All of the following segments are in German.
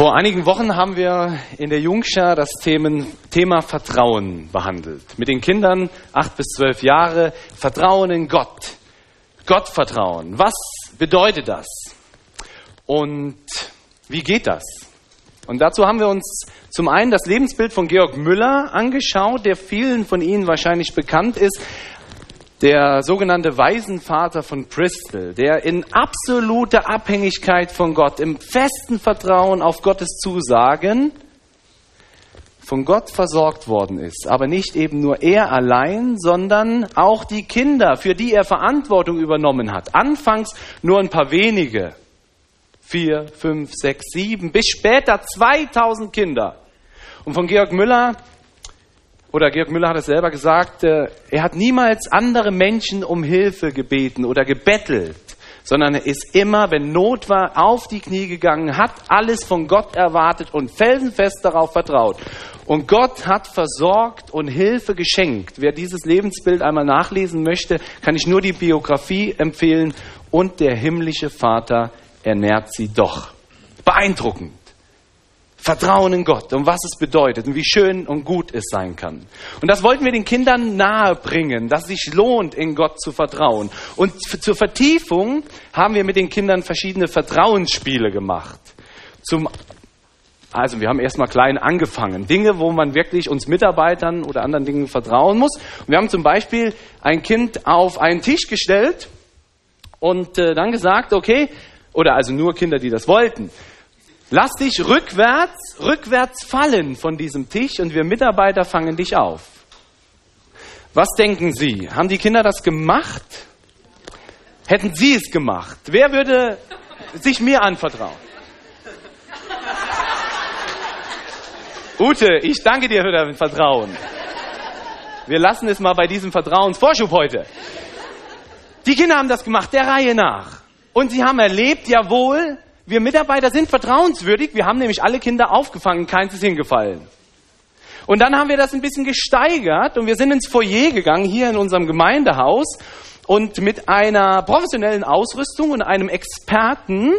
Vor einigen Wochen haben wir in der Jungschar das Themen, Thema Vertrauen behandelt. Mit den Kindern acht bis zwölf Jahre Vertrauen in Gott. Gottvertrauen. Was bedeutet das? Und wie geht das? Und dazu haben wir uns zum einen das Lebensbild von Georg Müller angeschaut, der vielen von Ihnen wahrscheinlich bekannt ist der sogenannte Waisenvater von Bristol, der in absoluter Abhängigkeit von Gott, im festen Vertrauen auf Gottes Zusagen von Gott versorgt worden ist. Aber nicht eben nur er allein, sondern auch die Kinder, für die er Verantwortung übernommen hat. Anfangs nur ein paar wenige. Vier, fünf, sechs, sieben, bis später 2000 Kinder. Und von Georg Müller oder Georg Müller hat es selber gesagt, äh, er hat niemals andere Menschen um Hilfe gebeten oder gebettelt, sondern er ist immer, wenn Not war, auf die Knie gegangen, hat alles von Gott erwartet und felsenfest darauf vertraut. Und Gott hat versorgt und Hilfe geschenkt. Wer dieses Lebensbild einmal nachlesen möchte, kann ich nur die Biografie empfehlen. Und der himmlische Vater ernährt sie doch. Beeindruckend. Vertrauen in Gott und was es bedeutet und wie schön und gut es sein kann. Und das wollten wir den Kindern nahebringen, dass es sich lohnt, in Gott zu vertrauen. Und zur Vertiefung haben wir mit den Kindern verschiedene Vertrauensspiele gemacht. Zum also wir haben erstmal klein angefangen. Dinge, wo man wirklich uns Mitarbeitern oder anderen Dingen vertrauen muss. Und wir haben zum Beispiel ein Kind auf einen Tisch gestellt und äh, dann gesagt, okay, oder also nur Kinder, die das wollten. Lass dich rückwärts, rückwärts fallen von diesem Tisch und wir Mitarbeiter fangen dich auf. Was denken Sie? Haben die Kinder das gemacht? Hätten Sie es gemacht? Wer würde sich mir anvertrauen? Ute, ich danke dir für dein Vertrauen. Wir lassen es mal bei diesem Vertrauensvorschub heute. Die Kinder haben das gemacht, der Reihe nach. Und sie haben erlebt, jawohl, wir Mitarbeiter sind vertrauenswürdig. Wir haben nämlich alle Kinder aufgefangen, keins ist hingefallen. Und dann haben wir das ein bisschen gesteigert und wir sind ins Foyer gegangen, hier in unserem Gemeindehaus. Und mit einer professionellen Ausrüstung und einem Experten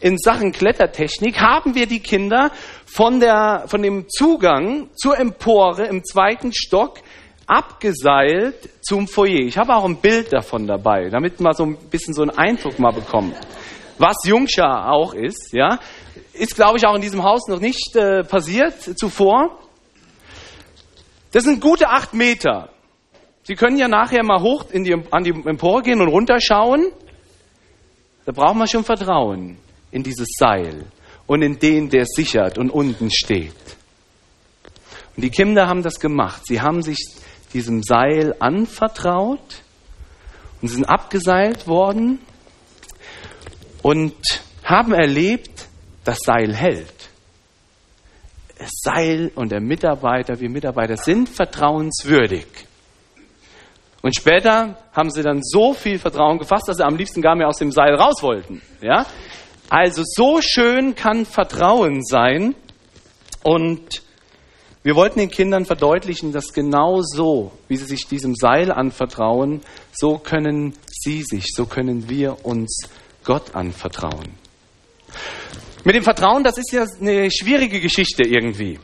in Sachen Klettertechnik haben wir die Kinder von, der, von dem Zugang zur Empore im zweiten Stock abgeseilt zum Foyer. Ich habe auch ein Bild davon dabei, damit man so ein bisschen so einen Eindruck mal bekommt was Jungschar auch ist, ja, ist, glaube ich, auch in diesem Haus noch nicht äh, passiert zuvor. Das sind gute acht Meter. Sie können ja nachher mal hoch in die, an die Empore gehen und runterschauen. Da braucht man schon Vertrauen in dieses Seil und in den, der sichert und unten steht. Und die Kinder haben das gemacht. Sie haben sich diesem Seil anvertraut und sind abgeseilt worden und haben erlebt, das Seil hält. Das Seil und der Mitarbeiter, wir Mitarbeiter sind vertrauenswürdig. Und später haben sie dann so viel Vertrauen gefasst, dass sie am liebsten gar mehr aus dem Seil raus wollten. Ja? Also so schön kann Vertrauen sein. Und wir wollten den Kindern verdeutlichen, dass genau so, wie sie sich diesem Seil anvertrauen, so können sie sich, so können wir uns vertrauen Gott anvertrauen. Mit dem Vertrauen, das ist ja eine schwierige Geschichte irgendwie.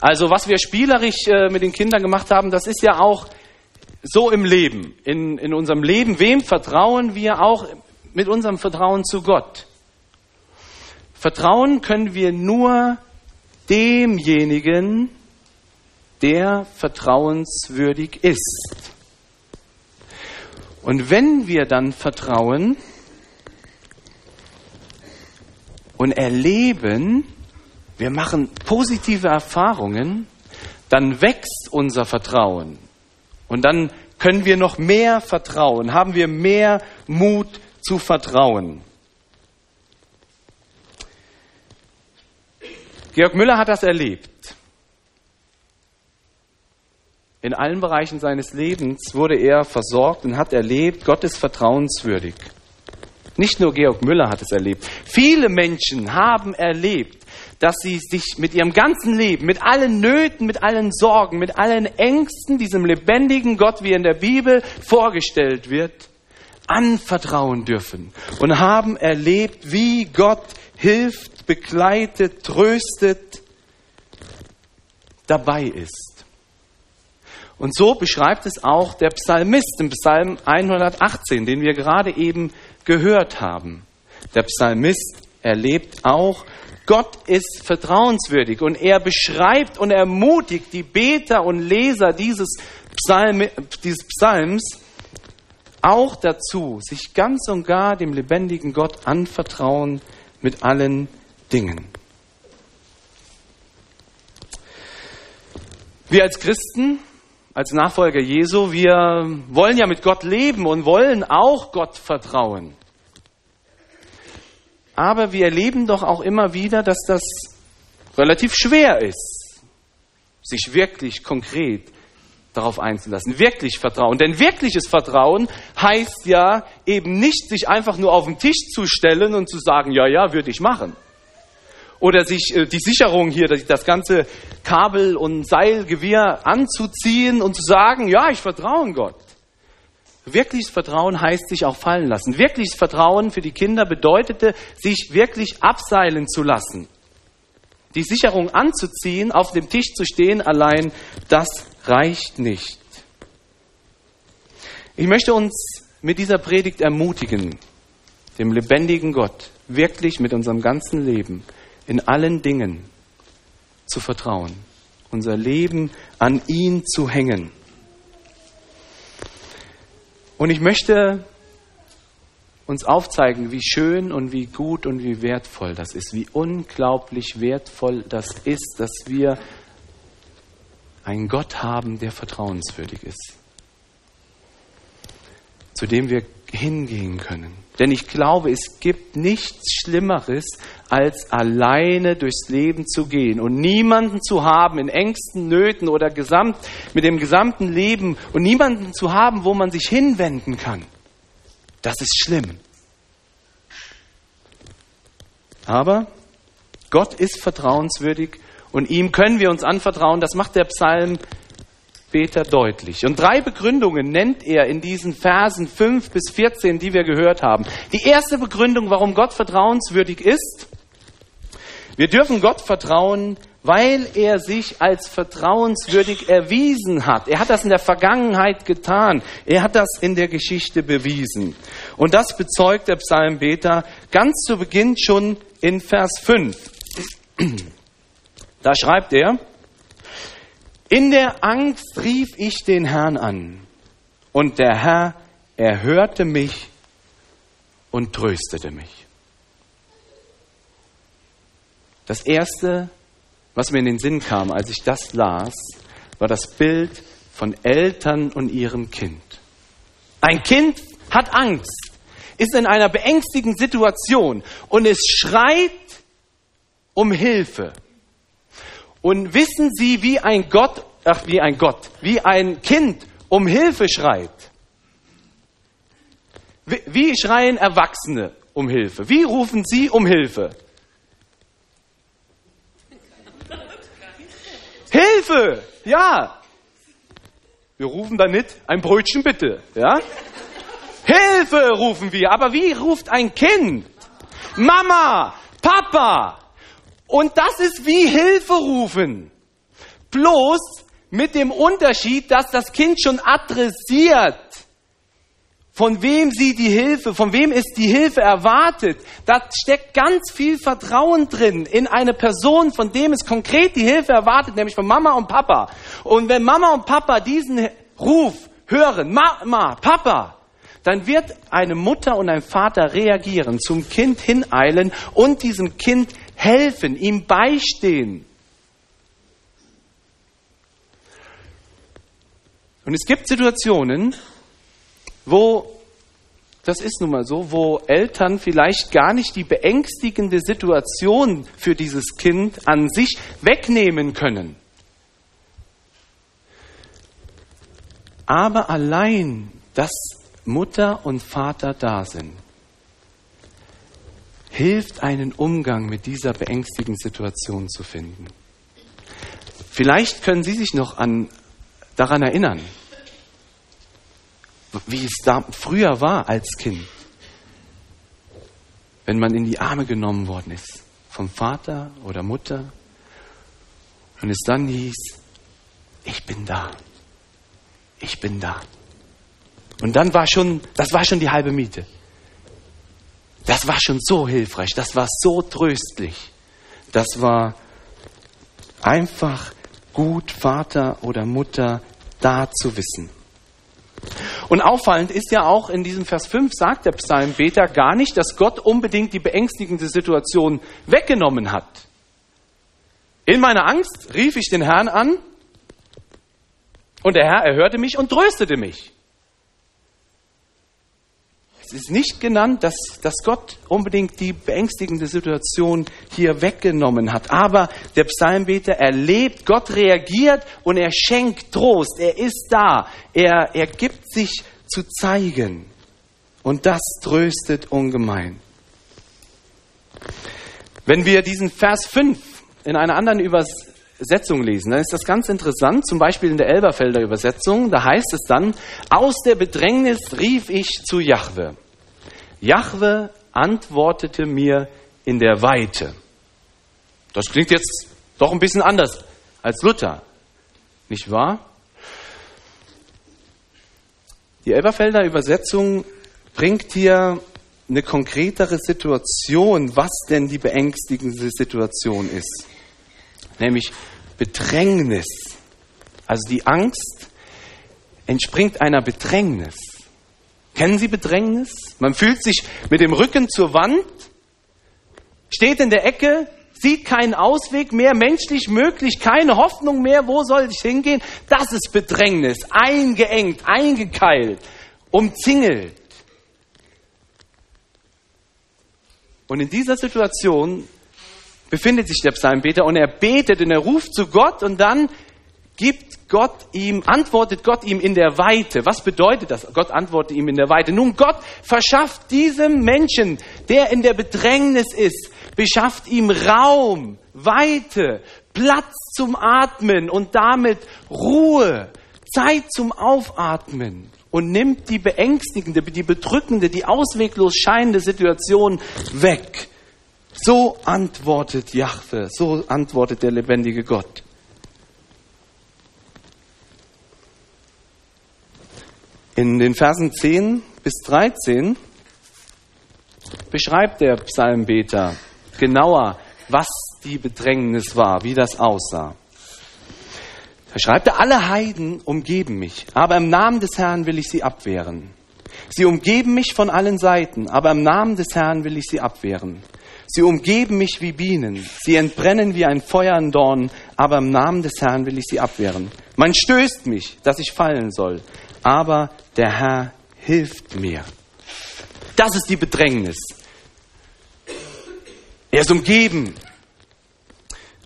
Also was wir spielerisch äh, mit den Kindern gemacht haben, das ist ja auch so im Leben, in, in unserem Leben. Wem vertrauen wir auch mit unserem Vertrauen zu Gott? Vertrauen können wir nur demjenigen, der vertrauenswürdig ist. Und wenn wir dann vertrauen, und erleben, wir machen positive Erfahrungen, dann wächst unser Vertrauen. Und dann können wir noch mehr vertrauen, haben wir mehr Mut zu vertrauen. Georg Müller hat das erlebt. In allen Bereichen seines Lebens wurde er versorgt und hat erlebt, Gott ist vertrauenswürdig. Nicht nur Georg Müller hat es erlebt. Viele Menschen haben erlebt, dass sie sich mit ihrem ganzen Leben, mit allen Nöten, mit allen Sorgen, mit allen Ängsten diesem lebendigen Gott, wie er in der Bibel vorgestellt wird, anvertrauen dürfen und haben erlebt, wie Gott hilft, begleitet, tröstet, dabei ist. Und so beschreibt es auch der Psalmist im Psalm 118, den wir gerade eben gehört haben. Der Psalmist erlebt auch, Gott ist vertrauenswürdig und er beschreibt und ermutigt die Beter und Leser dieses, Psalm, dieses Psalms auch dazu, sich ganz und gar dem lebendigen Gott anvertrauen mit allen Dingen. Wir als Christen, als Nachfolger Jesu, wir wollen ja mit Gott leben und wollen auch Gott vertrauen. Aber wir erleben doch auch immer wieder, dass das relativ schwer ist, sich wirklich konkret darauf einzulassen. Wirklich Vertrauen. Denn wirkliches Vertrauen heißt ja eben nicht, sich einfach nur auf den Tisch zu stellen und zu sagen, ja, ja, würde ich machen. Oder sich äh, die Sicherung hier, das ganze Kabel- und Seilgewirr anzuziehen und zu sagen, ja, ich vertraue in Gott. Wirkliches Vertrauen heißt sich auch fallen lassen. Wirkliches Vertrauen für die Kinder bedeutete, sich wirklich abseilen zu lassen. Die Sicherung anzuziehen, auf dem Tisch zu stehen, allein, das reicht nicht. Ich möchte uns mit dieser Predigt ermutigen, dem lebendigen Gott wirklich mit unserem ganzen Leben in allen Dingen zu vertrauen, unser Leben an ihn zu hängen. Und ich möchte uns aufzeigen, wie schön und wie gut und wie wertvoll das ist, wie unglaublich wertvoll das ist, dass wir einen Gott haben, der vertrauenswürdig ist, zu dem wir hingehen können. Denn ich glaube, es gibt nichts Schlimmeres, als alleine durchs Leben zu gehen und niemanden zu haben in Ängsten, Nöten oder gesamt, mit dem gesamten Leben und niemanden zu haben, wo man sich hinwenden kann. Das ist schlimm. Aber Gott ist vertrauenswürdig und ihm können wir uns anvertrauen. Das macht der Psalm Beter deutlich. Und drei Begründungen nennt er in diesen Versen 5 bis 14, die wir gehört haben. Die erste Begründung, warum Gott vertrauenswürdig ist, wir dürfen Gott vertrauen, weil er sich als vertrauenswürdig erwiesen hat. Er hat das in der Vergangenheit getan. Er hat das in der Geschichte bewiesen. Und das bezeugt der Psalmbeter ganz zu Beginn schon in Vers 5. Da schreibt er, in der Angst rief ich den Herrn an und der Herr erhörte mich und tröstete mich. Das Erste, was mir in den Sinn kam, als ich das las, war das Bild von Eltern und ihrem Kind. Ein Kind hat Angst, ist in einer beängstigenden Situation und es schreit um Hilfe. Und wissen Sie, wie ein Gott, ach, wie ein Gott, wie ein Kind um Hilfe schreit? Wie, wie schreien Erwachsene um Hilfe? Wie rufen Sie um Hilfe? Hilfe! Ja! Wir rufen da nicht ein Brötchen bitte, ja? Hilfe rufen wir, aber wie ruft ein Kind? Mama, Papa. Und das ist wie Hilfe rufen. Bloß mit dem Unterschied, dass das Kind schon adressiert, von wem sie die Hilfe, von wem es die Hilfe erwartet. Da steckt ganz viel Vertrauen drin in eine Person, von dem es konkret die Hilfe erwartet, nämlich von Mama und Papa. Und wenn Mama und Papa diesen Ruf hören, Mama, Papa, dann wird eine Mutter und ein Vater reagieren, zum Kind hineilen und diesem Kind helfen, ihm beistehen. Und es gibt Situationen, wo, das ist nun mal so, wo Eltern vielleicht gar nicht die beängstigende Situation für dieses Kind an sich wegnehmen können. Aber allein, dass Mutter und Vater da sind, hilft einen Umgang mit dieser beängstigenden Situation zu finden. Vielleicht können Sie sich noch an, daran erinnern, wie es da früher war als Kind. wenn man in die Arme genommen worden ist, vom Vater oder Mutter, und es dann hieß, ich bin da, ich bin da. Und dann war schon, das war schon die halbe Miete. Das war schon so hilfreich, das war so tröstlich. Das war einfach gut, Vater oder Mutter da zu wissen. Und auffallend ist ja auch in diesem Vers 5 sagt der Psalmbeter gar nicht, dass Gott unbedingt die beängstigende Situation weggenommen hat. In meiner Angst rief ich den Herrn an und der Herr erhörte mich und tröstete mich. Es ist nicht genannt, dass, dass Gott unbedingt die beängstigende Situation hier weggenommen hat. Aber der Psalmbeter erlebt, Gott reagiert und er schenkt Trost. Er ist da. Er, er gibt sich zu zeigen. Und das tröstet ungemein. Wenn wir diesen Vers 5 in einer anderen Übersetzung lesen, dann ist das ganz interessant. Zum Beispiel in der Elberfelder Übersetzung, da heißt es dann, aus der Bedrängnis rief ich zu Jahwe. Jahwe antwortete mir in der Weite. Das klingt jetzt doch ein bisschen anders als Luther, nicht wahr? Die Elberfelder Übersetzung bringt hier eine konkretere Situation, was denn die beängstigende Situation ist. Nämlich Bedrängnis. Also die Angst entspringt einer Bedrängnis. Kennen Sie Bedrängnis? Man fühlt sich mit dem Rücken zur Wand, steht in der Ecke, sieht keinen Ausweg mehr, menschlich möglich, keine Hoffnung mehr, wo soll ich hingehen? Das ist Bedrängnis, eingeengt, eingekeilt, umzingelt. Und in dieser Situation befindet sich der Psalmbeter und er betet und er ruft zu Gott und dann gibt Gott ihm, antwortet Gott ihm in der Weite. Was bedeutet das? Gott antwortet ihm in der Weite. Nun, Gott verschafft diesem Menschen, der in der Bedrängnis ist, beschafft ihm Raum, Weite, Platz zum Atmen und damit Ruhe, Zeit zum Aufatmen und nimmt die beängstigende, die bedrückende, die ausweglos scheinende Situation weg. So antwortet Jahwe, so antwortet der lebendige Gott. In den Versen 10 bis 13 beschreibt der Psalmbeter genauer, was die Bedrängnis war, wie das aussah. Da schreibt er, alle Heiden umgeben mich, aber im Namen des Herrn will ich sie abwehren. Sie umgeben mich von allen Seiten, aber im Namen des Herrn will ich sie abwehren. Sie umgeben mich wie Bienen, sie entbrennen wie ein Feuer in Dorn, aber im Namen des Herrn will ich sie abwehren. Man stößt mich, dass ich fallen soll, aber der Herr hilft mir. Das ist die Bedrängnis. Er ist umgeben.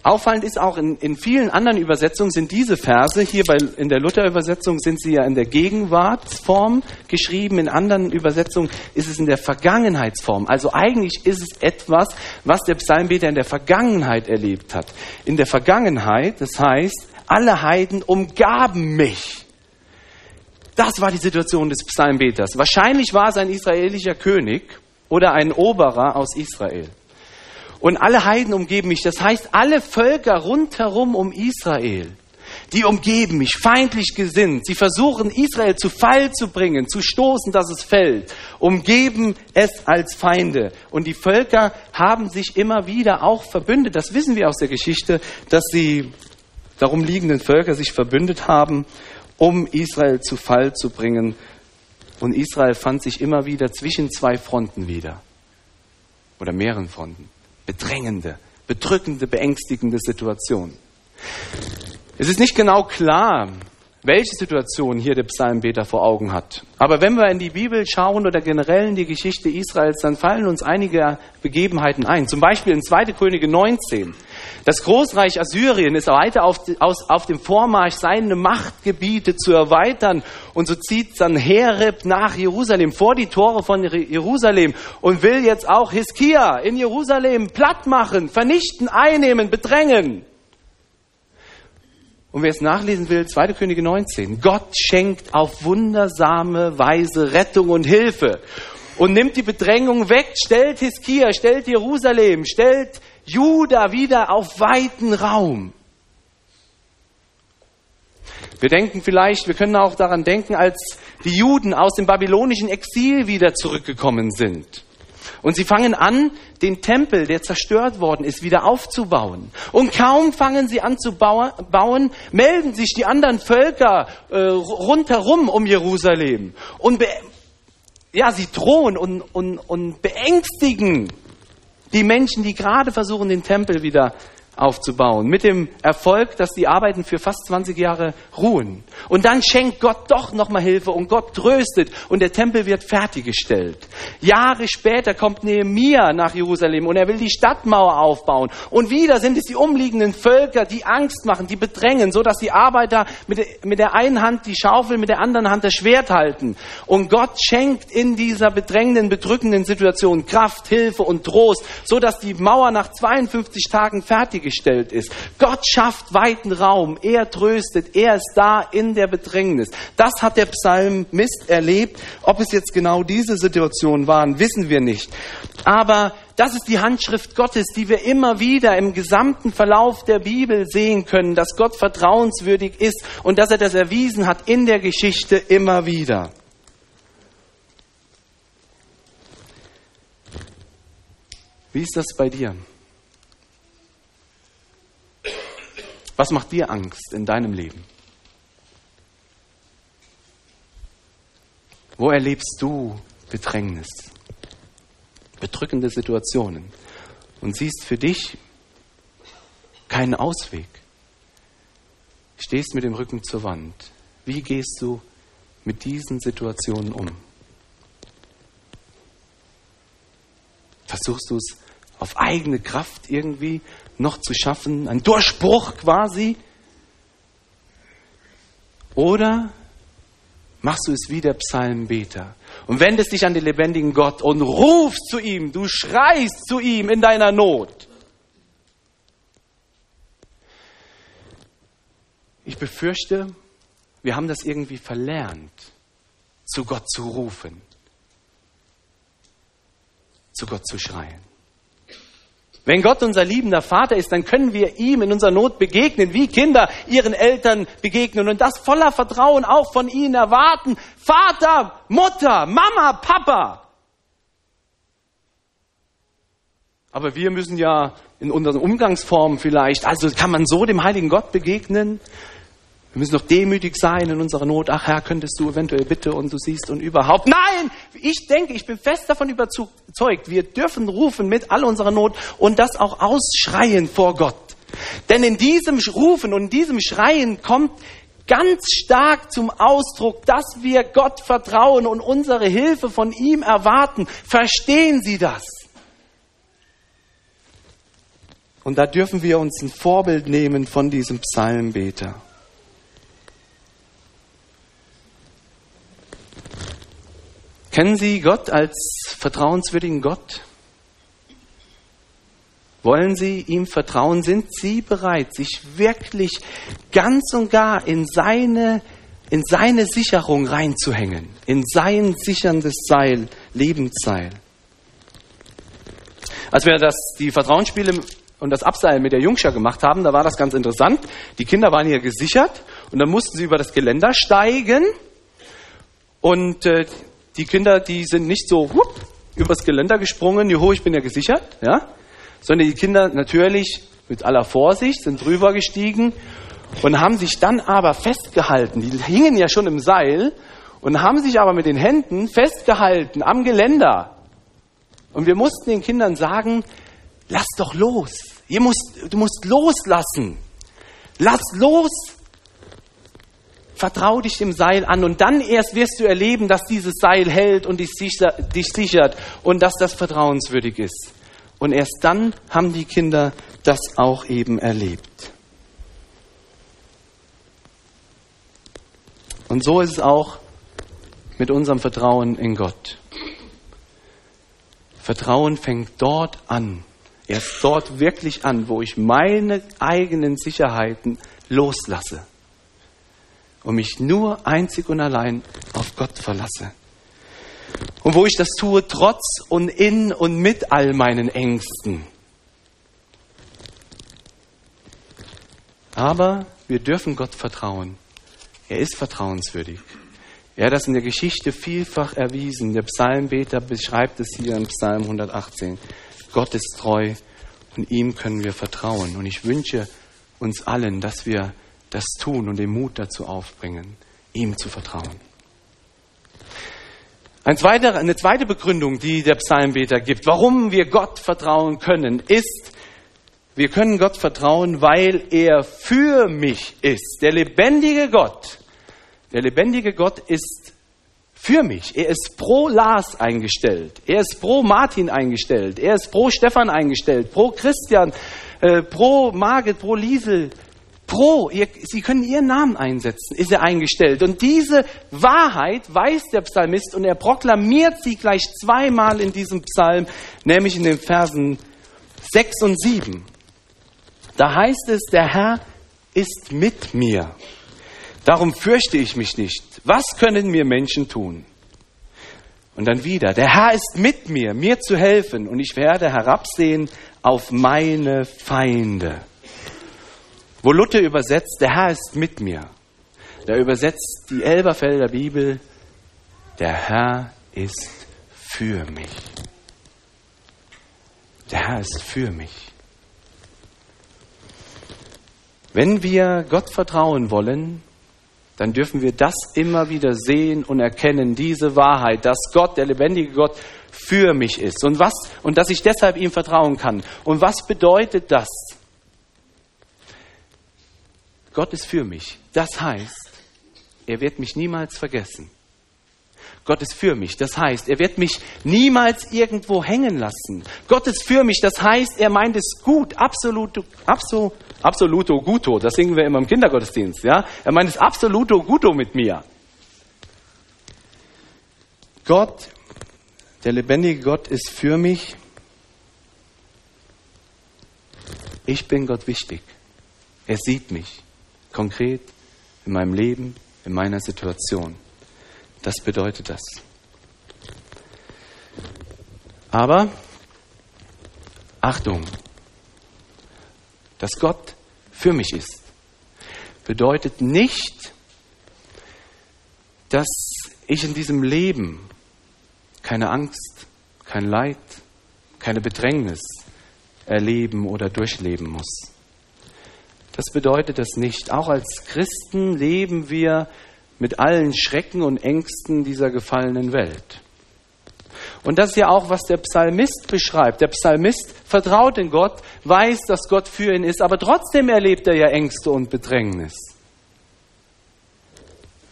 Auffallend ist auch, in, in vielen anderen Übersetzungen sind diese Verse, hier bei, in der Luther-Übersetzung sind sie ja in der Gegenwartsform geschrieben, in anderen Übersetzungen ist es in der Vergangenheitsform. Also eigentlich ist es etwas, was der Psalmbeter in der Vergangenheit erlebt hat. In der Vergangenheit, das heißt, alle Heiden umgaben mich. Das war die Situation des Psalmbeters. Wahrscheinlich war es ein israelischer König oder ein Oberer aus Israel. Und alle Heiden umgeben mich. Das heißt, alle Völker rundherum um Israel, die umgeben mich, feindlich gesinnt. Sie versuchen, Israel zu Fall zu bringen, zu stoßen, dass es fällt. Umgeben es als Feinde. Und die Völker haben sich immer wieder auch verbündet. Das wissen wir aus der Geschichte, dass die darum liegenden Völker sich verbündet haben, um Israel zu Fall zu bringen. Und Israel fand sich immer wieder zwischen zwei Fronten wieder. Oder mehreren Fronten bedrängende, bedrückende, beängstigende Situation. Es ist nicht genau klar, welche Situation hier der Psalmbeter vor Augen hat. Aber wenn wir in die Bibel schauen oder generell in die Geschichte Israels, dann fallen uns einige Begebenheiten ein. Zum Beispiel in 2. Könige 19. Das Großreich Assyrien ist weiter auf, aus, auf dem Vormarsch, seine Machtgebiete zu erweitern. Und so zieht Sanherib nach Jerusalem, vor die Tore von Jerusalem und will jetzt auch Hiskia in Jerusalem platt machen, vernichten, einnehmen, bedrängen. Und wer es nachlesen will, 2. Könige 19. Gott schenkt auf wundersame Weise Rettung und Hilfe. und nimmt die Bedrängung weg, stellt Hiskia, stellt Jerusalem, stellt Juda wieder auf weiten Raum. Wir denken vielleicht, wir können auch daran denken, als die Juden aus dem babylonischen Exil wieder zurückgekommen sind. Und sie fangen an, den Tempel, der zerstört worden ist, wieder aufzubauen. Und kaum fangen sie an zu bauen, melden sich die anderen Völker äh, rundherum um Jerusalem. Und ja, sie drohen und, und, und beängstigen die Menschen, die gerade versuchen, den Tempel wieder aufzubauen. Mit dem Erfolg, dass die Arbeiten für fast 20 Jahre ruhen. Und dann schenkt Gott doch nochmal Hilfe und Gott tröstet und der Tempel wird fertiggestellt. Jahre später kommt Nehemia nach Jerusalem und er will die Stadtmauer aufbauen. Und wieder sind es die umliegenden Völker, die Angst machen, die bedrängen, so dass die Arbeiter mit, der einen Hand die Schaufel, mit der anderen Hand das Schwert halten. Und Gott schenkt in dieser bedrängenden, bedrückenden Situation Kraft, Hilfe und Trost, so dass die Mauer nach 52 Tagen fertig gestellt ist. Gott schafft weiten Raum, er tröstet, er ist da in der Bedrängnis. Das hat der Psalmist erlebt. Ob es jetzt genau diese Situationen waren, wissen wir nicht. Aber das ist die Handschrift Gottes, die wir immer wieder im gesamten Verlauf der Bibel sehen können, dass Gott vertrauenswürdig ist und dass er das erwiesen hat in der Geschichte immer wieder. Wie ist das bei dir? Was macht dir Angst in deinem Leben? Wo erlebst du Bedrängnis, bedrückende Situationen und siehst für dich keinen Ausweg? Stehst mit dem Rücken zur Wand. Wie gehst du mit diesen Situationen um? Versuchst du es auf eigene Kraft irgendwie noch zu schaffen, ein Durchbruch quasi? Oder machst du es wie der Psalmbeter und wendest dich an den lebendigen Gott und rufst zu ihm, du schreist zu ihm in deiner Not. Ich befürchte, wir haben das irgendwie verlernt, zu Gott zu rufen, zu Gott zu schreien. Wenn Gott unser liebender Vater ist, dann können wir ihm in unserer Not begegnen, wie Kinder ihren Eltern begegnen und das voller Vertrauen auch von ihnen erwarten. Vater, Mutter, Mama, Papa. Aber wir müssen ja in unseren Umgangsformen vielleicht, also kann man so dem heiligen Gott begegnen? Wir müssen doch demütig sein in unserer Not. Ach Herr, könntest du eventuell bitte und du siehst und überhaupt. Nein! Ich denke, ich bin fest davon überzeugt, wir dürfen rufen mit all unserer Not und das auch ausschreien vor Gott. Denn in diesem Rufen und in diesem Schreien kommt ganz stark zum Ausdruck, dass wir Gott vertrauen und unsere Hilfe von ihm erwarten. Verstehen Sie das? Und da dürfen wir uns ein Vorbild nehmen von diesem Psalmbeter. Kennen Sie Gott als vertrauenswürdigen Gott? Wollen Sie ihm vertrauen? Sind Sie bereit, sich wirklich ganz und gar in seine, in seine Sicherung reinzuhängen? In sein sicherndes Seil, Lebensseil? Als wir das, die Vertrauensspiele und das Abseil mit der Jungschar gemacht haben, da war das ganz interessant. Die Kinder waren hier gesichert und dann mussten sie über das Geländer steigen und äh, die Kinder, die sind nicht so whoop, übers Geländer gesprungen, juhu, ich bin ja gesichert, ja, sondern die Kinder natürlich mit aller Vorsicht sind drüber gestiegen und haben sich dann aber festgehalten. Die hingen ja schon im Seil und haben sich aber mit den Händen festgehalten am Geländer. Und wir mussten den Kindern sagen, lass doch los. Ihr musst, du musst loslassen. Lass los. Vertrau dich dem Seil an und dann erst wirst du erleben, dass dieses Seil hält und dich, sichert und dass das vertrauenswürdig ist. Und erst dann haben die Kinder das auch eben erlebt. Und so ist es auch mit unserem Vertrauen in Gott. Vertrauen fängt dort an, erst dort wirklich an, wo ich meine eigenen Sicherheiten loslasse und mich nur einzig und allein auf Gott verlasse. Und wo ich das tue, trotz und in und mit all meinen Ängsten. Aber wir dürfen Gott vertrauen. Er ist vertrauenswürdig. Er hat das in der Geschichte vielfach erwiesen. Der Psalmbeter beschreibt es hier im Psalm 118. Gott ist treu und ihm können wir vertrauen. Und ich wünsche uns allen, dass wir das tun und den Mut dazu aufbringen, ihm zu vertrauen. Ein zweiter, eine zweite Begründung, die der Psalmbeter gibt, warum wir Gott vertrauen können, ist, wir können Gott vertrauen, weil er für mich ist. Der lebendige Gott, der lebendige Gott ist für mich. Er ist pro Lars eingestellt. Er ist pro Martin eingestellt. Er ist pro Stefan eingestellt. Pro Christian, äh, pro Margit, pro Liesel. Pro, ihr, Sie können Ihren Namen einsetzen, ist er eingestellt. Und diese Wahrheit weiß der Psalmist und er proklamiert sie gleich zweimal in diesem Psalm, nämlich in den Versen 6 und 7. Da heißt es, der Herr ist mit mir. Darum fürchte ich mich nicht. Was können mir Menschen tun? Und dann wieder, der Herr ist mit mir, mir zu helfen, und ich werde herabsehen auf meine Feinde. Wo Luther übersetzt, der Herr ist mit mir, da übersetzt die Elberfelder Bibel, der Herr ist für mich. Der Herr ist für mich. Wenn wir Gott vertrauen wollen, dann dürfen wir das immer wieder sehen und erkennen, diese Wahrheit, dass Gott, der lebendige Gott, für mich ist. Und was, und dass ich deshalb ihm vertrauen kann. Und was bedeutet das? Gott ist für mich. Das heißt, er wird mich niemals vergessen. Gott ist für mich. Das heißt, er wird mich niemals irgendwo hängen lassen. Gott ist für mich. Das heißt, er meint es gut, absolut, absolut, absoluto guto. Das singen wir immer im Kindergottesdienst. Ja? Er meint es absoluto guto mit mir. Gott, der lebendige Gott ist für mich. Ich bin Gott wichtig. Er sieht mich konkret in meinem Leben, in meiner Situation. Das bedeutet das. Aber Achtung, dass Gott für mich ist, bedeutet nicht, dass ich in diesem Leben keine Angst, kein Leid, keine Bedrängnis erleben oder durchleben muss. Das bedeutet das nicht. Auch als Christen leben wir mit allen Schrecken und Ängsten dieser gefallenen Welt. Und das ist ja auch, was der Psalmist beschreibt. Der Psalmist vertraut in Gott, weiß, dass Gott für ihn ist, aber trotzdem erlebt er ja Ängste und Bedrängnis.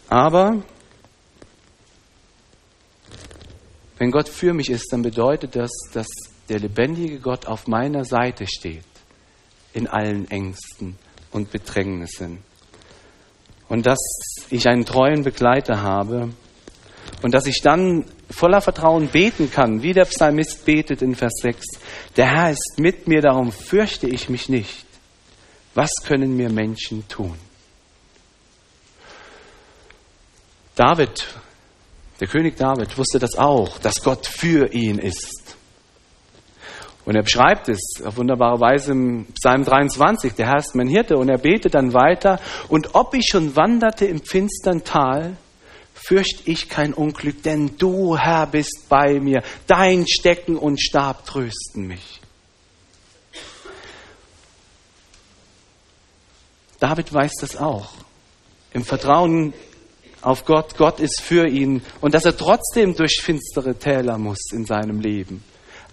Aber wenn Gott für mich ist, dann bedeutet das, dass der lebendige Gott auf meiner Seite steht in allen Ängsten und Bedrängnissen und dass ich einen treuen Begleiter habe und dass ich dann voller Vertrauen beten kann, wie der Psalmist betet in Vers 6. Der Herr ist mit mir, darum fürchte ich mich nicht. Was können mir Menschen tun? David, der König David, wusste das auch, dass Gott für ihn ist. Und er beschreibt es auf wunderbare Weise im Psalm 23. Der Herr ist mein Hirte und er betet dann weiter. Und ob ich schon wanderte im finstern Tal, fürcht ich kein Unglück, denn du, Herr, bist bei mir. Dein Stecken und Stab trösten mich. David weiß das auch. Im Vertrauen auf Gott, Gott ist für ihn und dass er trotzdem durch finstere Täler muss in seinem Leben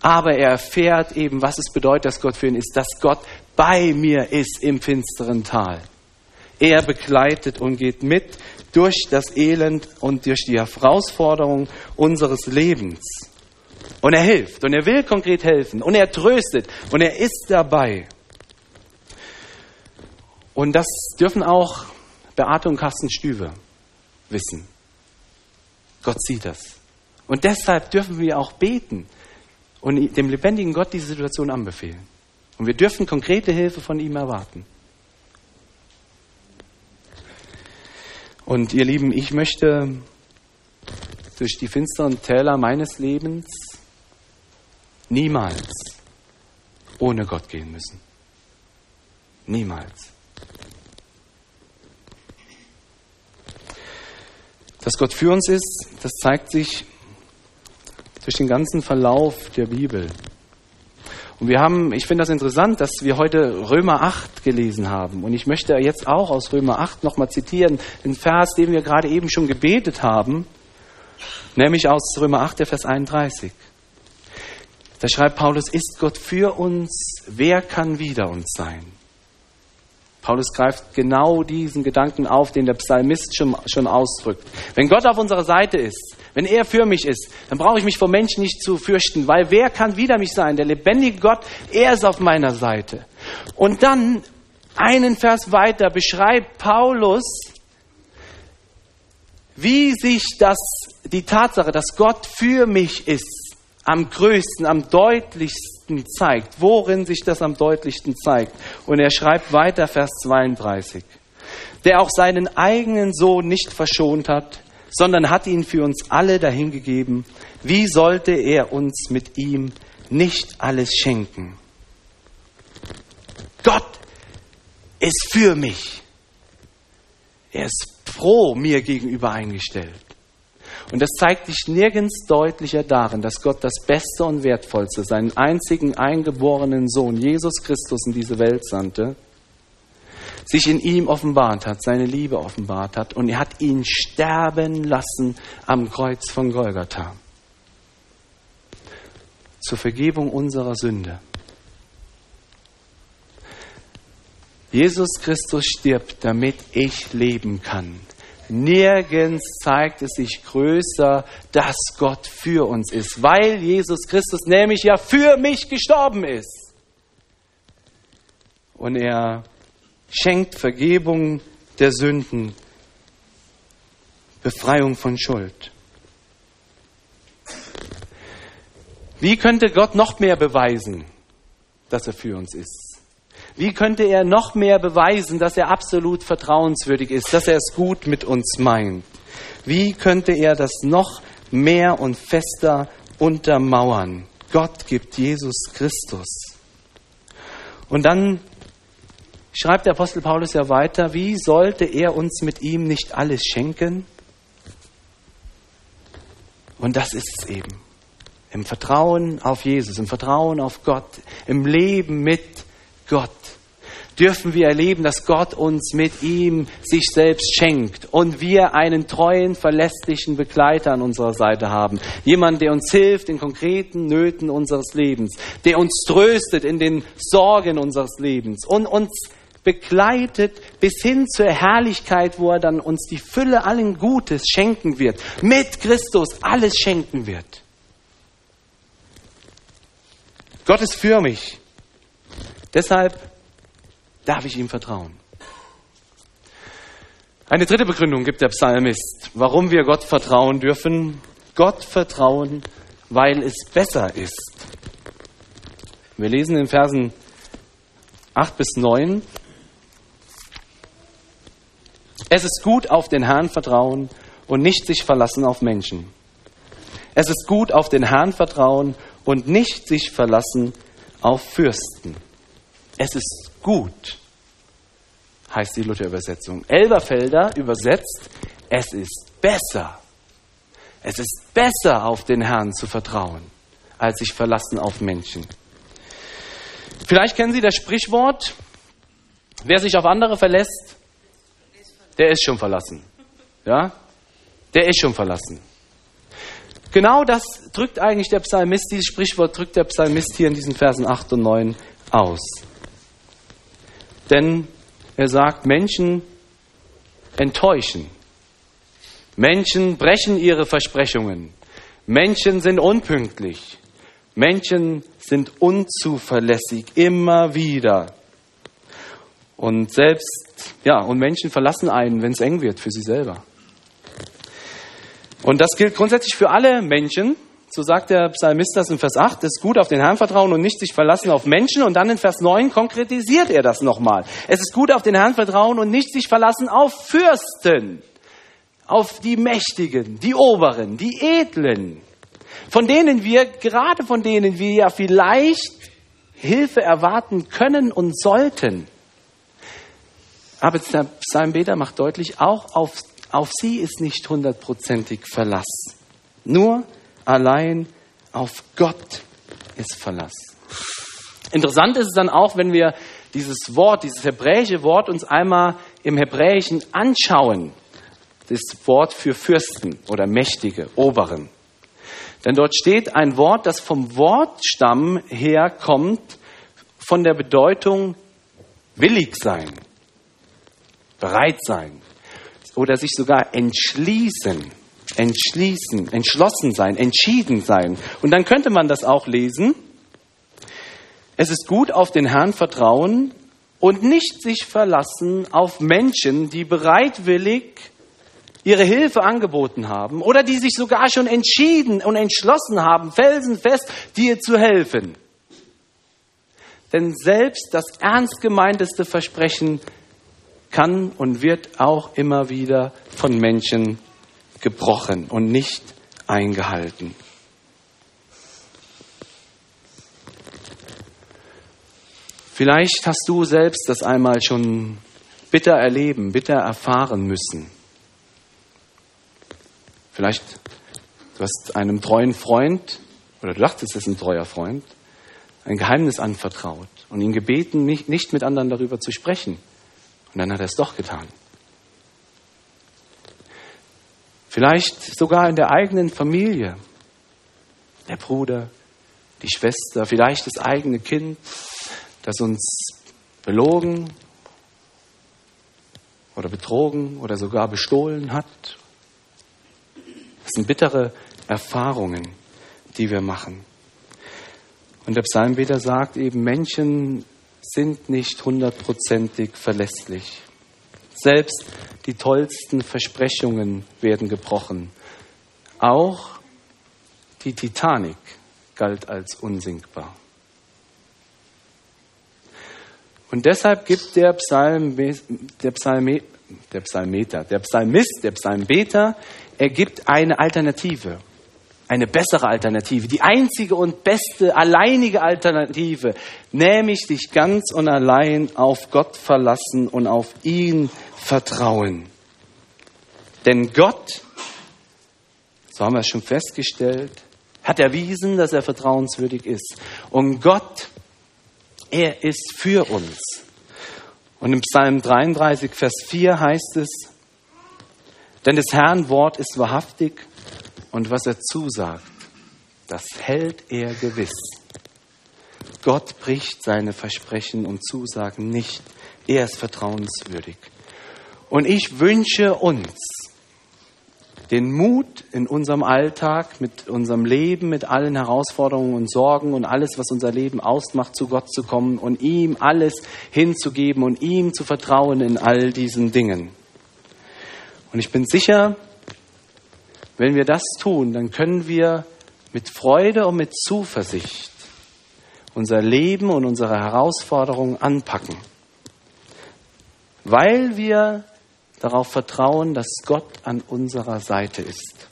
aber er erfährt eben, was es bedeutet, dass Gott für ihn ist, dass Gott bei mir ist im finsteren Tal. Er begleitet und geht mit durch das Elend und durch die Herausforderung unseres Lebens. Und er hilft und er will konkret helfen und er tröstet und er ist dabei. Und das dürfen auch Beate und Carsten Stüwe wissen. Gott sieht das. Und deshalb dürfen wir auch beten und dem lebendigen Gott diese Situation anbefehlen. Und wir dürfen konkrete Hilfe von ihm erwarten. Und ihr Lieben, ich möchte durch die finsteren Täler meines Lebens niemals ohne Gott gehen müssen. Niemals. Dass Gott für uns ist, das zeigt sich durch den ganzen Verlauf der Bibel. Und wir haben, ich finde das interessant, dass wir heute Römer 8 gelesen haben. Und ich möchte jetzt auch aus Römer 8 nochmal zitieren, den Vers, den wir gerade eben schon gebetet haben, nämlich aus Römer 8, der Vers 31. Da schreibt Paulus, ist Gott für uns, wer kann wider uns sein? Paulus greift genau diesen Gedanken auf, den der Psalmist schon, schon ausdrückt. Wenn Gott auf unserer Seite ist, wenn er für mich ist, dann brauche ich mich vor Menschen nicht zu fürchten, weil wer kann wider mich sein? Der lebendige Gott, er ist auf meiner Seite. Und dann einen Vers weiter beschreibt Paulus, wie sich das, die Tatsache, dass Gott für mich ist, am größten, am deutlichsten zeigt. Worin sich das am deutlichsten zeigt. Und er schreibt weiter, Vers 32. Der auch seinen eigenen Sohn nicht verschont hat, sondern hat ihn für uns alle dahingegeben. Wie sollte er uns mit ihm nicht alles schenken? Gott ist für mich. Er ist froh mir gegenüber eingestellt. Und das zeigt sich nirgends deutlicher darin, dass Gott das Beste und Wertvollste, seinen einzigen eingeborenen Sohn, Jesus Christus, in diese Welt sandte, sich in ihm offenbart hat, seine Liebe offenbart hat und er hat ihn sterben lassen am Kreuz von Golgatha. Zur Vergebung unserer Sünde. Jesus Christus stirbt, damit ich leben kann. Nirgends zeigt es sich größer, dass Gott für uns ist, weil Jesus Christus nämlich ja für mich gestorben ist. Und er schenkt Vergebung der Sünden, Befreiung von Schuld. Wie könnte Gott noch mehr beweisen, dass er für uns ist? Wie könnte er noch mehr beweisen, dass er absolut vertrauenswürdig ist, dass er es gut mit uns meint? Wie könnte er das noch mehr und fester untermauern? Gott gibt Jesus Christus. Und dann schreibt der Apostel Paulus ja weiter, wie sollte er uns mit ihm nicht alles schenken? Und das ist es eben. Im Vertrauen auf Jesus, im Vertrauen auf Gott, im Leben mit Gott dürfen wir erleben, dass Gott uns mit ihm sich selbst schenkt und wir einen treuen, verlässlichen Begleiter an unserer Seite haben. Jemand, der uns hilft in konkreten Nöten unseres Lebens, der uns tröstet in den Sorgen unseres Lebens und uns begleitet bis hin zur Herrlichkeit, wo er dann uns die Fülle allen Gutes schenken wird, mit Christus alles schenken wird. Gott ist für mich. Deshalb darf ich ihm vertrauen. Eine dritte Begründung gibt der Psalmist, warum wir Gott vertrauen dürfen. Gott vertrauen, weil es besser ist. Wir lesen in Versen 8 bis 9. Es ist gut, auf den Herrn vertrauen und nicht sich verlassen auf Menschen. Es ist gut, auf den Herrn vertrauen und nicht sich verlassen auf Fürsten. Es ist gut, heißt die Luther-Übersetzung. Elberfelder übersetzt, es ist besser. Es ist besser, auf den Herrn zu vertrauen, als sich verlassen auf Menschen. Vielleicht kennen Sie das Sprichwort, wer sich auf andere verlässt, der ist schon verlassen. Ja? Der ist schon verlassen. Genau das drückt eigentlich der Psalmist, dieses Sprichwort drückt der Psalmist hier in diesen Versen 8 und 9 aus. Denn er sagt, Menschen enttäuschen. Menschen brechen ihre Versprechungen. Menschen sind unpünktlich. Menschen sind unzuverlässig, immer wieder. Und selbst, ja, und Menschen verlassen einen, wenn es eng wird für sie selber. Und das gilt grundsätzlich für alle Menschen, so sagt der Psalmist das in Vers 8, es ist gut auf den Herrn vertrauen und nicht sich verlassen auf Menschen. Und dann in Vers 9 konkretisiert er das nochmal. Es ist gut auf den Herrn vertrauen und nicht sich verlassen auf Fürsten. auf die Mächtigen, die Oberen, die Edlen, von denen wir, gerade von denen wir ja vielleicht Hilfe erwarten können und sollten. Aber der Psalmbeter macht deutlich, auch auf, auf sie ist nicht hundertprozentig Verlass. Nur allein auf Gott ist Verlass. Interessant ist es dann auch, wenn wir dieses Wort, dieses hebräische Wort uns einmal im Hebräischen anschauen. Das Wort für Fürsten oder Mächtige, Oberen. Denn dort steht ein Wort, das vom Wortstamm her kommt, von der Bedeutung willig sein, bereit sein oder sich sogar entschließen, entschließen, entschlossen sein, entschieden sein. Und dann könnte man das auch lesen. Es ist gut, auf den Herrn vertrauen und nicht sich verlassen auf Menschen, die bereitwillig ihre Hilfe angeboten haben oder die sich sogar schon entschieden und entschlossen haben, felsenfest dir zu helfen. Denn selbst das ernst gemeinteste Versprechen kann und wird auch immer wieder von Menschen gebrochen und nicht eingehalten. Vielleicht hast du selbst das einmal schon bitter erleben, bitter erfahren müssen. Vielleicht du hast einem treuen Freund oder du dachtest, es ist ein treuer Freund, ein Geheimnis anvertraut und ihn gebeten, nicht, nicht mit anderen darüber zu sprechen. Und dann hat er es doch getan. Vielleicht sogar in der eigenen Familie. Der Bruder, die Schwester, vielleicht das eigene Kind, das uns belogen oder betrogen oder sogar bestohlen hat. Das sind bittere Erfahrungen, die wir machen. Und der Psalmbeter sagt eben, Menschen sind nicht hundertprozentig verlässlich. Selbst die tollsten Versprechungen werden gebrochen. Auch die Titanic galt als unsinkbar. Und deshalb gibt der, Psalm, der, Psalme, der Psalmeter, der Psalmist, der Psalmbeter, er gibt eine Alternative eine bessere Alternative, die einzige und beste, alleinige Alternative, nämlich dich ganz und allein auf Gott verlassen und auf ihn vertrauen. Denn Gott, so haben wir es schon festgestellt, hat erwiesen, dass er vertrauenswürdig ist. Und Gott, er ist für uns. Und im Psalm 33, Vers 4 heißt es, denn des Herrn Wort ist wahrhaftig und was er zusagt, das hält er gewiss. Gott bricht seine Versprechen und Zusagen nicht. Er ist vertrauenswürdig. Und ich wünsche uns den Mut in unserem Alltag, mit unserem Leben, mit allen Herausforderungen und Sorgen und alles, was unser Leben ausmacht, zu Gott zu kommen und ihm alles hinzugeben und ihm zu vertrauen in all diesen Dingen. Und ich bin sicher, wenn wir das tun, dann können wir mit Freude und mit Zuversicht unser Leben und unsere Herausforderungen anpacken, weil wir darauf vertrauen, dass Gott an unserer Seite ist.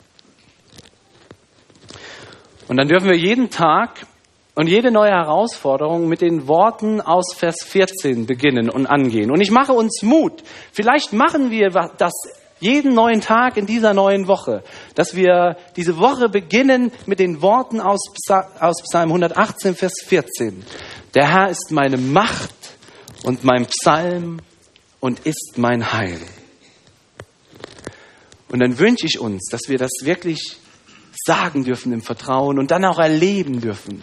Und dann dürfen wir jeden Tag und jede neue Herausforderung mit den Worten aus Vers 14 beginnen und angehen. Und ich mache uns Mut. Vielleicht machen wir das jeden neuen Tag in dieser neuen Woche, dass wir diese Woche beginnen mit den Worten aus, Psalm 118, Vers 14. Der Herr ist meine Macht und mein Psalm und ist mein Heil. Und dann wünsche ich uns, dass wir das wirklich sagen dürfen im Vertrauen und dann auch erleben dürfen,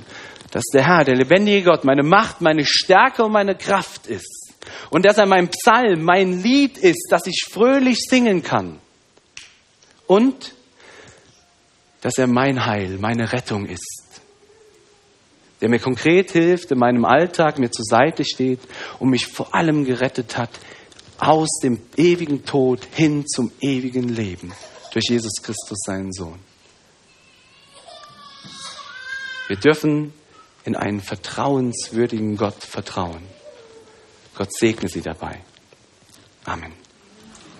dass der Herr, der lebendige Gott, meine Macht, meine Stärke und meine Kraft ist und dass er mein Psalm, mein Lied ist, das ich fröhlich singen kann. Und dass er mein Heil, meine Rettung ist. Der mir konkret hilft in meinem Alltag, mir zur Seite steht und mich vor allem gerettet hat aus dem ewigen Tod hin zum ewigen Leben durch Jesus Christus, seinen Sohn. Wir dürfen in einen vertrauenswürdigen Gott vertrauen. Gott segne Sie dabei. Amen.